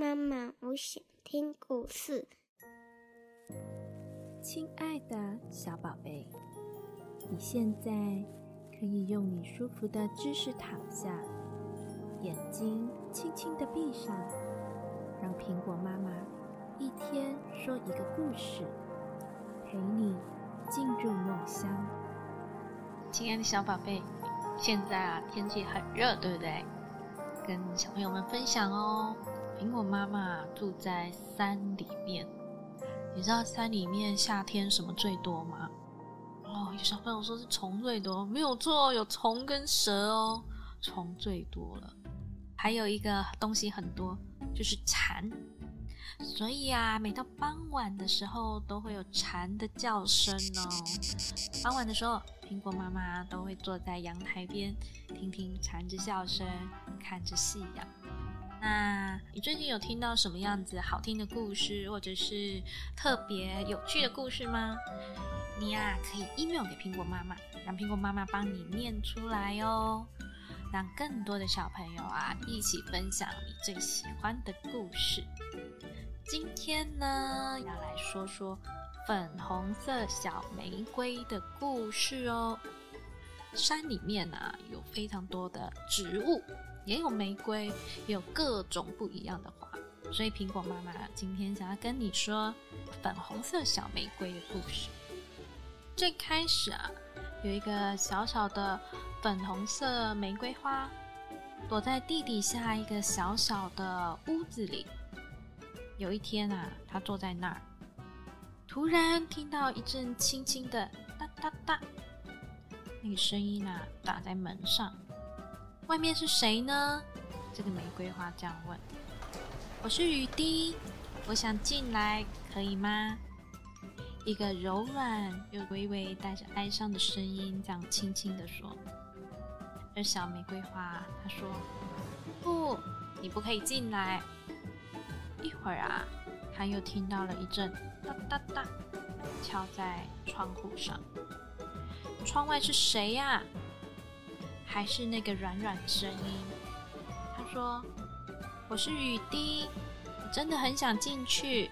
妈妈，我想听故事。亲爱的小宝贝，你现在可以用你舒服的姿势躺下，眼睛轻轻的闭上，让苹果妈妈一天说一个故事，陪你进入梦乡。亲爱的小宝贝，现在啊天气很热，对不对？跟小朋友们分享哦。苹果妈妈住在山里面，你知道山里面夏天什么最多吗？哦，有小朋友说是虫最多，没有错，有虫跟蛇哦，虫最多了。还有一个东西很多，就是蝉。所以啊，每到傍晚的时候，都会有蝉的叫声哦。傍晚的时候，苹果妈妈都会坐在阳台边，听听蝉的叫声，看着夕阳。那你最近有听到什么样子好听的故事，或者是特别有趣的故事吗？你呀，可以 email 给苹果妈妈，让苹果妈妈帮你念出来哦，让更多的小朋友啊一起分享你最喜欢的故事。今天呢，要来说说粉红色小玫瑰的故事哦。山里面啊，有非常多的植物，也有玫瑰，也有各种不一样的花。所以苹果妈妈今天想要跟你说粉红色小玫瑰的故事。最开始啊，有一个小小的粉红色玫瑰花，躲在地底下一个小小的屋子里。有一天啊，他坐在那儿，突然听到一阵轻轻的哒哒哒，那个声音啊，打在门上。外面是谁呢？这个玫瑰花这样问：“我是雨滴，我想进来，可以吗？”一个柔软又微微带着哀伤的声音这样轻轻的说。而小玫瑰花她说：“不，你不可以进来。”一会儿啊，他又听到了一阵哒哒哒敲在窗户上。窗外是谁呀？还是那个软软的声音？他说：“我是雨滴，我真的很想进去。”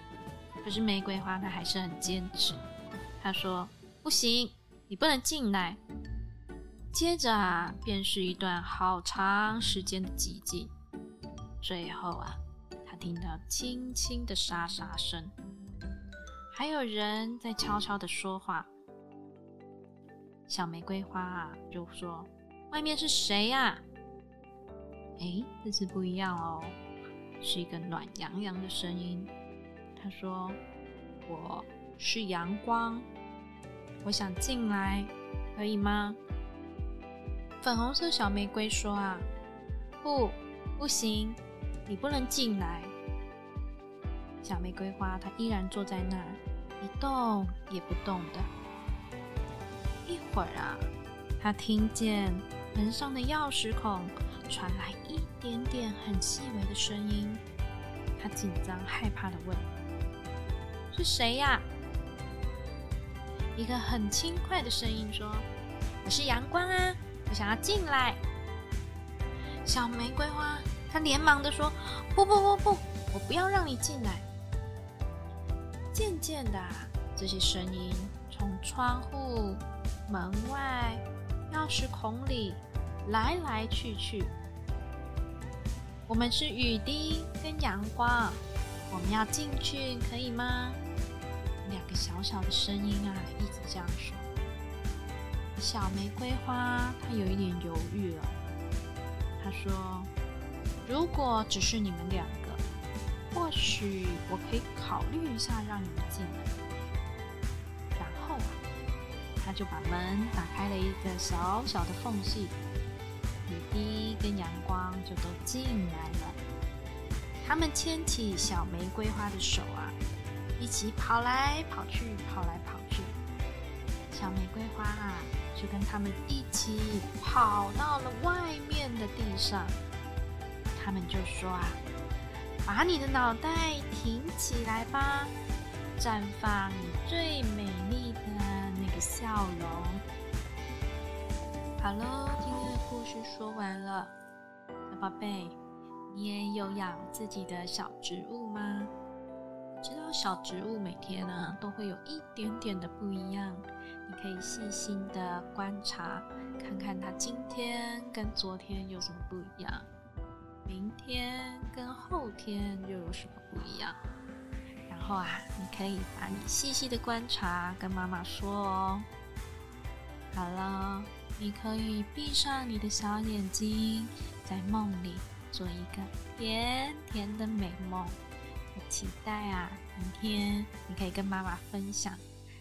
可是玫瑰花它还是很坚持。他说：“不行，你不能进来。”接着啊，便是一段好长时间的寂静。最后啊。他听到轻轻的沙沙声，还有人在悄悄的说话。小玫瑰花啊，就说：“外面是谁呀？”哎，这次不一样哦，是一个暖洋洋的声音。他说：“我是阳光，我想进来，可以吗？”粉红色小玫瑰说：“啊，不，不行。”你不能进来，小玫瑰花，它依然坐在那儿，一动也不动的。一会儿啊，他听见门上的钥匙孔传来一点点很细微的声音，他紧张害怕的问：“是谁呀？”一个很轻快的声音说：“我是阳光啊，我想要进来。”小玫瑰花。他连忙的说：“不不不不，我不要让你进来。”渐渐的，这些声音从窗户、门外、钥匙孔里来来去去。我们是雨滴跟阳光，我们要进去，可以吗？两个小小的声音啊，一直这样说。小玫瑰花，它有一点犹豫了。他说。如果只是你们两个，或许我可以考虑一下让你们进来。然后啊，他就把门打开了一个小小的缝隙，雨滴跟阳光就都进来了。他们牵起小玫瑰花的手啊，一起跑来跑去，跑来跑去。小玫瑰花啊，就跟他们一起跑到了外面的地上。他们就说啊，把你的脑袋挺起来吧，绽放你最美丽的那个笑容。好喽，今天的故事说完了，小宝贝，你也有养自己的小植物吗？知道小植物每天呢都会有一点点的不一样，你可以细心的观察，看看它今天跟昨天有什么不一样，明天跟后天又有什么不一样。然后啊，你可以把你细细的观察跟妈妈说哦。好了，你可以闭上你的小眼睛，在梦里做一个甜甜的美梦。我期待啊，明天你可以跟妈妈分享，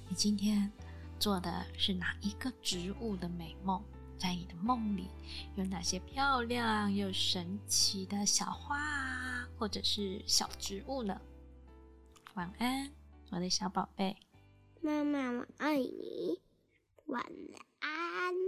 你今天做的是哪一个植物的美梦？在你的梦里有哪些漂亮又神奇的小花或者是小植物呢？晚安，我的小宝贝。妈妈，我爱你。晚安。